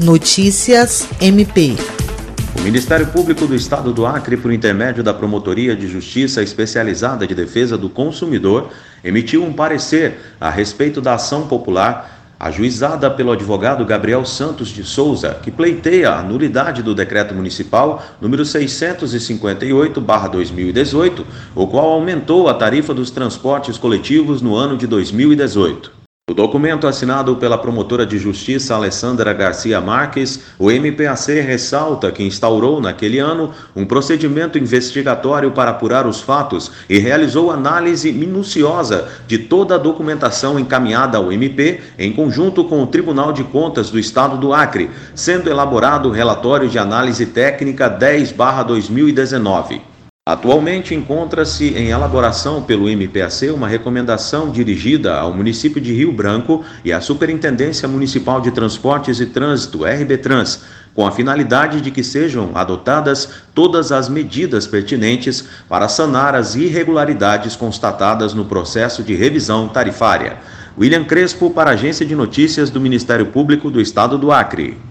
Notícias MP. O Ministério Público do Estado do Acre, por intermédio da Promotoria de Justiça Especializada de Defesa do Consumidor, emitiu um parecer a respeito da ação popular ajuizada pelo advogado Gabriel Santos de Souza, que pleiteia a nulidade do decreto municipal número 658/2018, o qual aumentou a tarifa dos transportes coletivos no ano de 2018. O documento assinado pela promotora de justiça Alessandra Garcia Marques, o MPAC ressalta que instaurou naquele ano um procedimento investigatório para apurar os fatos e realizou análise minuciosa de toda a documentação encaminhada ao MP em conjunto com o Tribunal de Contas do Estado do Acre, sendo elaborado o relatório de análise técnica 10/2019. Atualmente encontra-se em elaboração pelo MPAC uma recomendação dirigida ao município de Rio Branco e à Superintendência Municipal de Transportes e Trânsito, RBTrans, com a finalidade de que sejam adotadas todas as medidas pertinentes para sanar as irregularidades constatadas no processo de revisão tarifária. William Crespo, para a Agência de Notícias do Ministério Público do Estado do Acre.